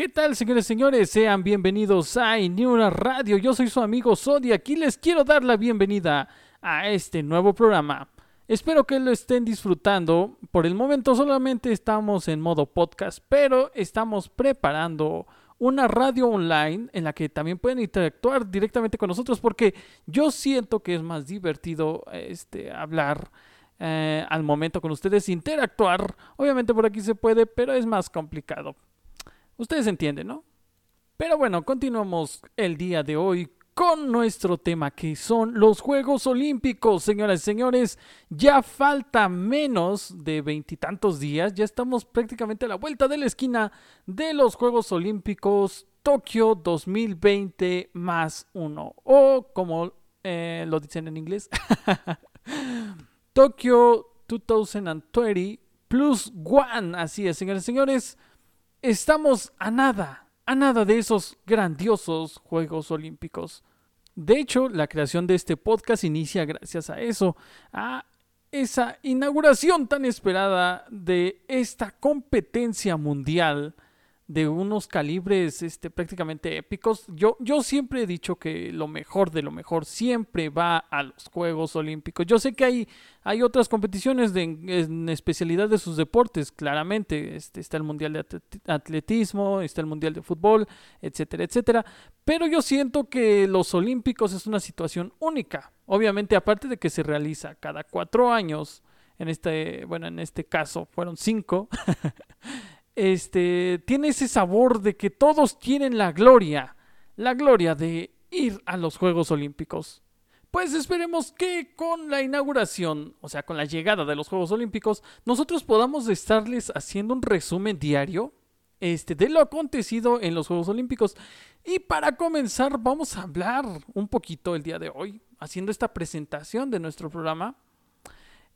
¿Qué tal, señores y señores? Sean bienvenidos a Inura Radio. Yo soy su amigo Sodi. Aquí les quiero dar la bienvenida a este nuevo programa. Espero que lo estén disfrutando. Por el momento solamente estamos en modo podcast, pero estamos preparando una radio online en la que también pueden interactuar directamente con nosotros porque yo siento que es más divertido este, hablar eh, al momento con ustedes, interactuar. Obviamente por aquí se puede, pero es más complicado. Ustedes entienden, ¿no? Pero bueno, continuamos el día de hoy con nuestro tema que son los Juegos Olímpicos. Señoras y señores, ya falta menos de veintitantos días, ya estamos prácticamente a la vuelta de la esquina de los Juegos Olímpicos Tokio 2020 más uno, o como eh, lo dicen en inglés, Tokio 2020 plus one. Así es, señores y señores estamos a nada, a nada de esos grandiosos Juegos Olímpicos. De hecho, la creación de este podcast inicia gracias a eso, a esa inauguración tan esperada de esta competencia mundial de unos calibres este, prácticamente épicos. Yo, yo siempre he dicho que lo mejor de lo mejor siempre va a los Juegos Olímpicos. Yo sé que hay, hay otras competiciones de, en especialidad de sus deportes, claramente. Este, está el Mundial de Atletismo, está el Mundial de Fútbol, etcétera, etcétera. Pero yo siento que los Olímpicos es una situación única. Obviamente, aparte de que se realiza cada cuatro años, en este, bueno, en este caso fueron cinco. este, tiene ese sabor de que todos tienen la gloria, la gloria de ir a los Juegos Olímpicos. Pues esperemos que con la inauguración, o sea, con la llegada de los Juegos Olímpicos, nosotros podamos estarles haciendo un resumen diario este, de lo acontecido en los Juegos Olímpicos. Y para comenzar, vamos a hablar un poquito el día de hoy, haciendo esta presentación de nuestro programa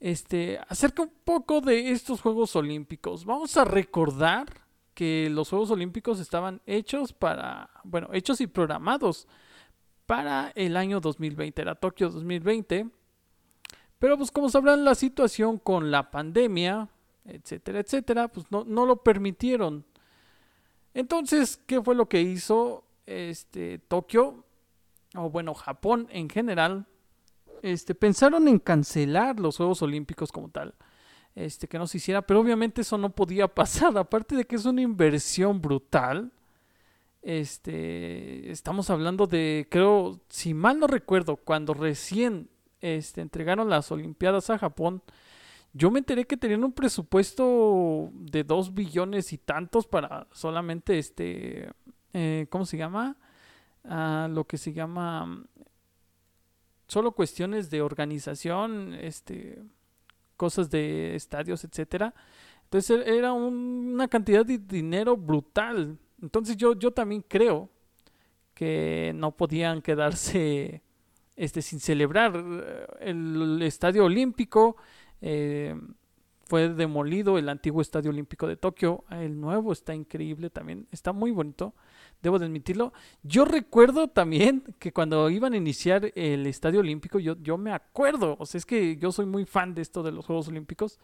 este, acerca un poco de estos Juegos Olímpicos. Vamos a recordar que los Juegos Olímpicos estaban hechos para, bueno, hechos y programados para el año 2020, era Tokio 2020. Pero pues como sabrán la situación con la pandemia, etcétera, etcétera, pues no, no lo permitieron. Entonces, ¿qué fue lo que hizo este Tokio? O bueno, Japón en general, este, pensaron en cancelar los Juegos Olímpicos como tal. Este, que no se hiciera, pero obviamente eso no podía pasar, aparte de que es una inversión brutal. Este, estamos hablando de, creo, si mal no recuerdo, cuando recién este, entregaron las Olimpiadas a Japón, yo me enteré que tenían un presupuesto de dos billones y tantos para solamente este, eh, ¿cómo se llama? Ah, lo que se llama solo cuestiones de organización, este, cosas de estadios, etcétera. Entonces era una cantidad de dinero brutal. Entonces yo, yo también creo que no podían quedarse este, sin celebrar. El, estadio olímpico eh, fue demolido, el antiguo estadio olímpico de Tokio. El nuevo está increíble también, está muy bonito debo de admitirlo. Yo recuerdo también que cuando iban a iniciar el Estadio Olímpico, yo, yo me acuerdo, o sea, es que yo soy muy fan de esto de los Juegos Olímpicos,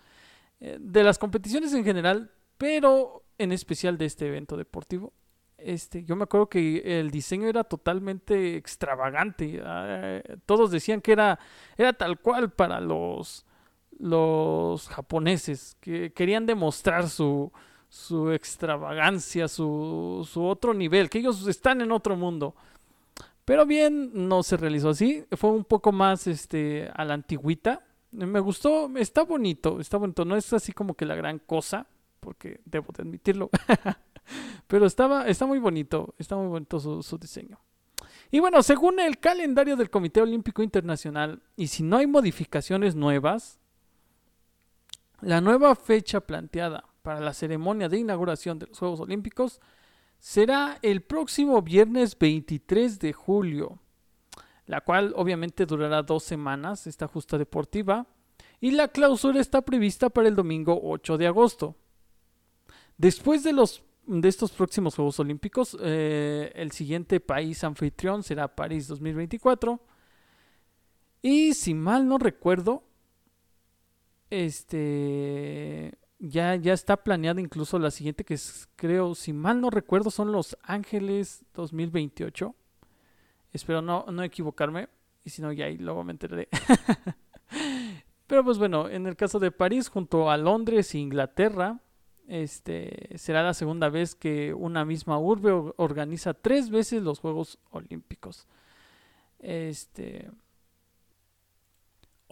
eh, de las competiciones en general, pero en especial de este evento deportivo. Este, yo me acuerdo que el diseño era totalmente extravagante. Ah, todos decían que era, era tal cual para los, los japoneses, que querían demostrar su, su extravagancia, su, su otro nivel, que ellos están en otro mundo. Pero bien, no se realizó así. Fue un poco más este, a la antigüita. Me gustó, está bonito, está bonito. No es así como que la gran cosa, porque debo de admitirlo. Pero estaba, está muy bonito, está muy bonito su, su diseño. Y bueno, según el calendario del Comité Olímpico Internacional, y si no hay modificaciones nuevas, la nueva fecha planteada para la ceremonia de inauguración de los Juegos Olímpicos será el próximo viernes 23 de julio, la cual obviamente durará dos semanas, esta justa deportiva, y la clausura está prevista para el domingo 8 de agosto. Después de, los, de estos próximos Juegos Olímpicos, eh, el siguiente país anfitrión será París 2024. Y si mal no recuerdo, este ya, ya está planeada incluso la siguiente, que es, creo, si mal no recuerdo, son Los Ángeles 2028. Espero no, no equivocarme. Y si no, ya ahí luego me enteraré. Pero pues bueno, en el caso de París, junto a Londres e Inglaterra, este será la segunda vez que una misma urbe organiza tres veces los Juegos Olímpicos. Este.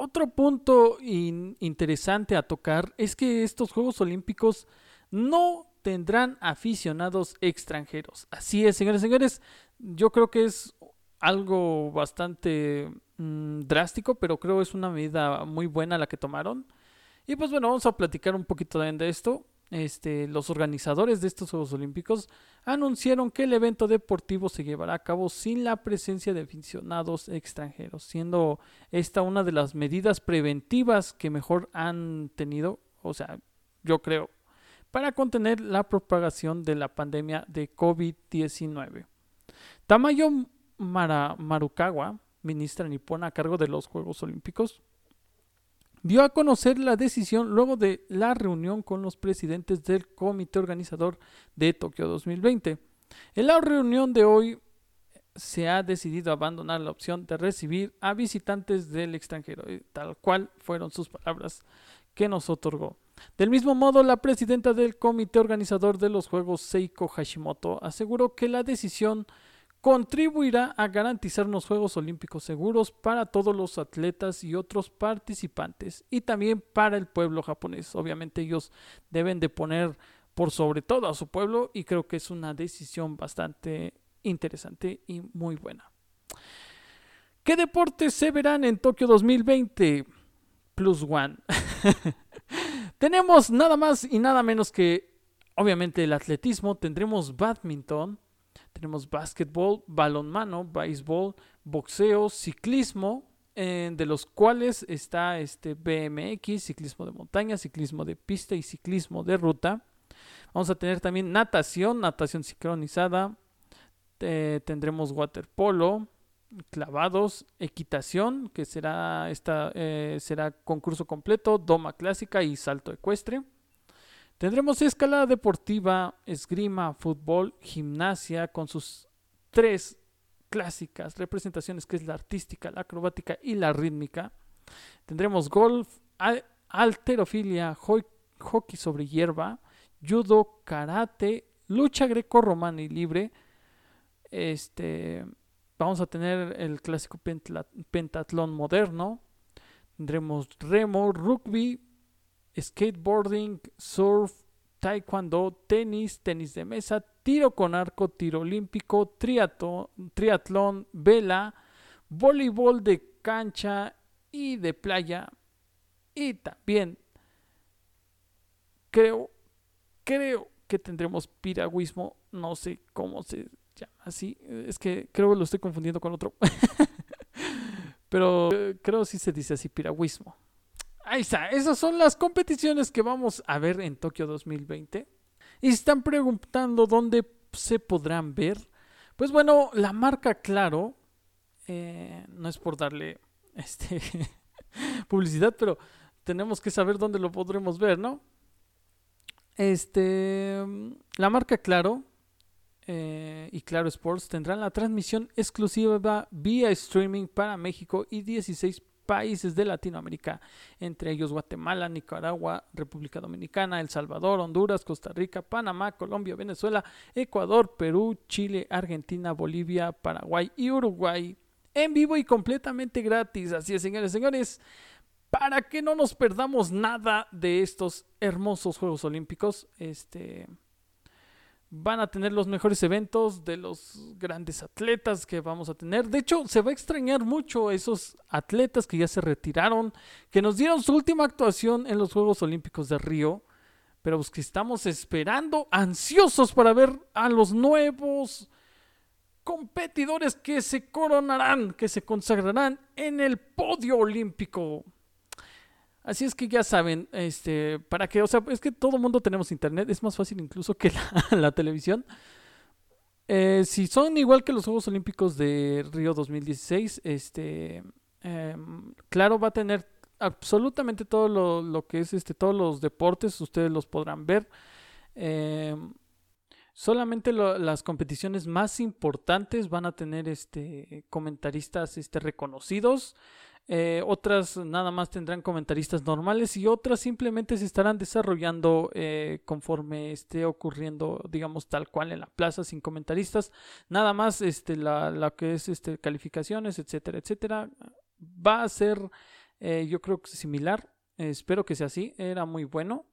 Otro punto interesante a tocar es que estos Juegos Olímpicos no tendrán aficionados extranjeros. Así es, señores señores, yo creo que es algo bastante mm, drástico, pero creo es una medida muy buena la que tomaron. Y pues bueno, vamos a platicar un poquito de esto. Este, los organizadores de estos Juegos Olímpicos anunciaron que el evento deportivo se llevará a cabo sin la presencia de aficionados extranjeros, siendo esta una de las medidas preventivas que mejor han tenido, o sea, yo creo, para contener la propagación de la pandemia de COVID-19. Tamayo Marukawa, ministra nipona a cargo de los Juegos Olímpicos, dio a conocer la decisión luego de la reunión con los presidentes del comité organizador de Tokio 2020. En la reunión de hoy se ha decidido abandonar la opción de recibir a visitantes del extranjero, tal cual fueron sus palabras que nos otorgó. Del mismo modo, la presidenta del comité organizador de los Juegos, Seiko Hashimoto, aseguró que la decisión contribuirá a garantizar unos Juegos Olímpicos seguros para todos los atletas y otros participantes y también para el pueblo japonés. Obviamente ellos deben de poner por sobre todo a su pueblo y creo que es una decisión bastante interesante y muy buena. ¿Qué deportes se verán en Tokio 2020? Plus One. Tenemos nada más y nada menos que, obviamente, el atletismo. Tendremos badminton, tenemos básquetbol, balonmano, béisbol, boxeo, ciclismo, de los cuales está este BMX, ciclismo de montaña, ciclismo de pista y ciclismo de ruta. Vamos a tener también natación, natación sincronizada. tendremos waterpolo, clavados, equitación, que será esta eh, será concurso completo, doma clásica y salto ecuestre. Tendremos escalada deportiva, esgrima, fútbol, gimnasia con sus tres clásicas representaciones que es la artística, la acrobática y la rítmica. Tendremos golf, alterofilia, hockey sobre hierba, judo, karate, lucha greco-romana y libre. Este, vamos a tener el clásico pentatlón moderno. Tendremos remo, rugby, skateboarding, surf, taekwondo, tenis, tenis de mesa, tiro con arco, tiro olímpico, triatlón, vela, voleibol de cancha y de playa. Y también creo, creo que tendremos piragüismo, no sé cómo se llama así, es que creo que lo estoy confundiendo con otro. Pero eh, creo sí se dice así, piragüismo. Ahí está, esas son las competiciones que vamos a ver en Tokio 2020. Y están preguntando dónde se podrán ver. Pues bueno, la marca Claro, eh, no es por darle este publicidad, pero tenemos que saber dónde lo podremos ver, ¿no? Este, la marca Claro eh, y Claro Sports tendrán la transmisión exclusiva vía streaming para México y 16 países de Latinoamérica, entre ellos Guatemala, Nicaragua, República Dominicana, El Salvador, Honduras, Costa Rica, Panamá, Colombia, Venezuela, Ecuador, Perú, Chile, Argentina, Bolivia, Paraguay y Uruguay. En vivo y completamente gratis. Así es, señores, señores. Para que no nos perdamos nada de estos hermosos Juegos Olímpicos, este van a tener los mejores eventos de los grandes atletas que vamos a tener. De hecho, se va a extrañar mucho esos atletas que ya se retiraron, que nos dieron su última actuación en los Juegos Olímpicos de Río, pero pues que estamos esperando, ansiosos para ver a los nuevos competidores que se coronarán, que se consagrarán en el podio olímpico. Así es que ya saben, este, para que, o sea, es que todo mundo tenemos internet, es más fácil incluso que la, televisión. Eh, si son igual que los Juegos Olímpicos de Río 2016, este, em, claro, va a tener absolutamente todo lo, lo, que es este, todos los deportes, ustedes los podrán ver. Eh, solamente lo, las competiciones más importantes van a tener este, comentaristas este, reconocidos. Eh, otras nada más tendrán comentaristas normales y otras simplemente se estarán desarrollando eh, conforme esté ocurriendo, digamos, tal cual en la plaza sin comentaristas. Nada más este, la, la que es este, calificaciones, etcétera, etcétera. Va a ser, eh, yo creo que similar. espero que sea así. Era muy bueno.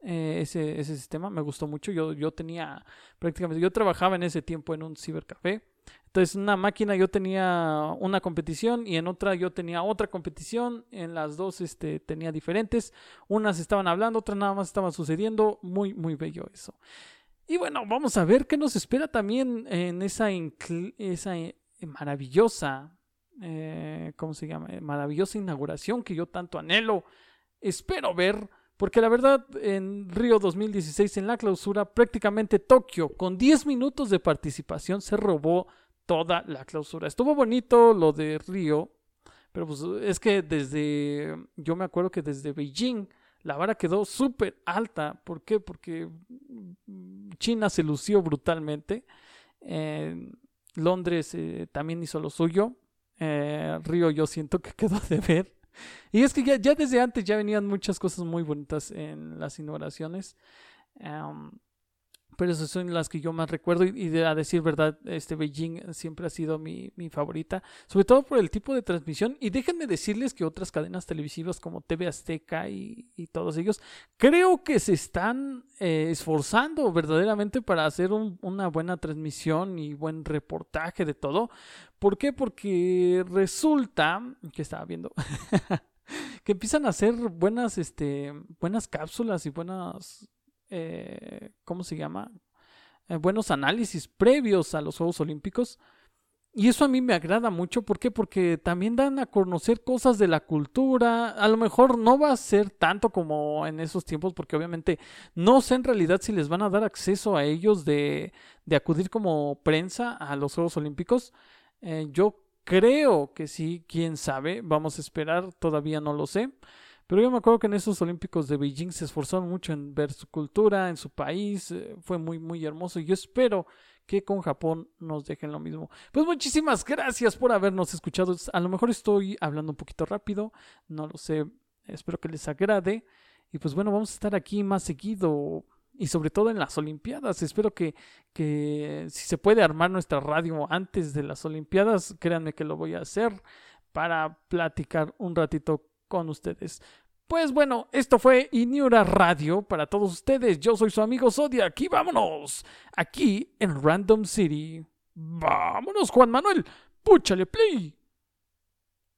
ese, ese sistema me gustó mucho. Yo, yo tenía prácticamente, yo trabajaba en ese tiempo en un cibercafé entonces, en una máquina yo tenía una competición y en otra yo tenía otra competición. En las dos este, tenía diferentes. Unas estaban hablando, otras nada más estaban sucediendo. Muy, muy bello eso. Y bueno, vamos a ver qué nos espera también en esa, esa eh, maravillosa, eh, ¿cómo se llama? Maravillosa inauguración que yo tanto anhelo. Espero ver. Porque la verdad, en Río 2016, en la clausura, prácticamente Tokio, con 10 minutos de participación, se robó toda la clausura. Estuvo bonito lo de Río, pero pues es que desde, yo me acuerdo que desde Beijing la vara quedó súper alta. ¿Por qué? Porque China se lució brutalmente. Londres eh, también hizo lo suyo. Eh, Río yo siento que quedó de ver. Y es que ya, ya, desde antes ya venían muchas cosas muy bonitas en las inauguraciones pero esas son las que yo más recuerdo y, a decir verdad, este Beijing siempre ha sido mi, favorita, sobre todo por el tipo de transmisión y déjenme decirles que otras cadenas televisivas como TV Azteca y, todos ellos creo que se están eh, esforzando verdaderamente para hacer una buena transmisión y buen reportaje de todo. ¿Por qué? Porque resulta que estaba viendo que empiezan a hacer buenas, este, buenas cápsulas y buenas eh, ¿cómo se llama? Eh, buenos análisis previos a los Juegos Olímpicos. Y eso a mí me agrada mucho. ¿Por qué? Porque también dan a conocer cosas de la cultura. A lo mejor no va a ser tanto como en esos tiempos, porque obviamente no sé en realidad si les van a dar acceso a ellos de, de acudir como prensa a los Juegos Olímpicos. Eh, yo creo que sí, quién sabe. Vamos a esperar, todavía no lo sé. Pero yo me acuerdo que en esos Olímpicos de Beijing se esforzaron mucho en ver su cultura, en su país, eh, fue muy, muy hermoso. Y yo espero que con Japón nos dejen lo mismo. Pues muchísimas gracias por habernos escuchado. A lo mejor estoy hablando un poquito rápido, no lo sé, espero que les agrade. Y pues bueno, vamos a estar aquí más seguido y sobre todo en las Olimpiadas. Espero que, que si se puede armar nuestra radio antes de las Olimpiadas, créanme que lo voy a hacer para platicar un ratito con ustedes. Pues bueno, esto fue Iniura Radio para todos ustedes. Yo soy su amigo Zodiac aquí vámonos. Aquí en Random City. Vámonos, Juan Manuel. Púchale play.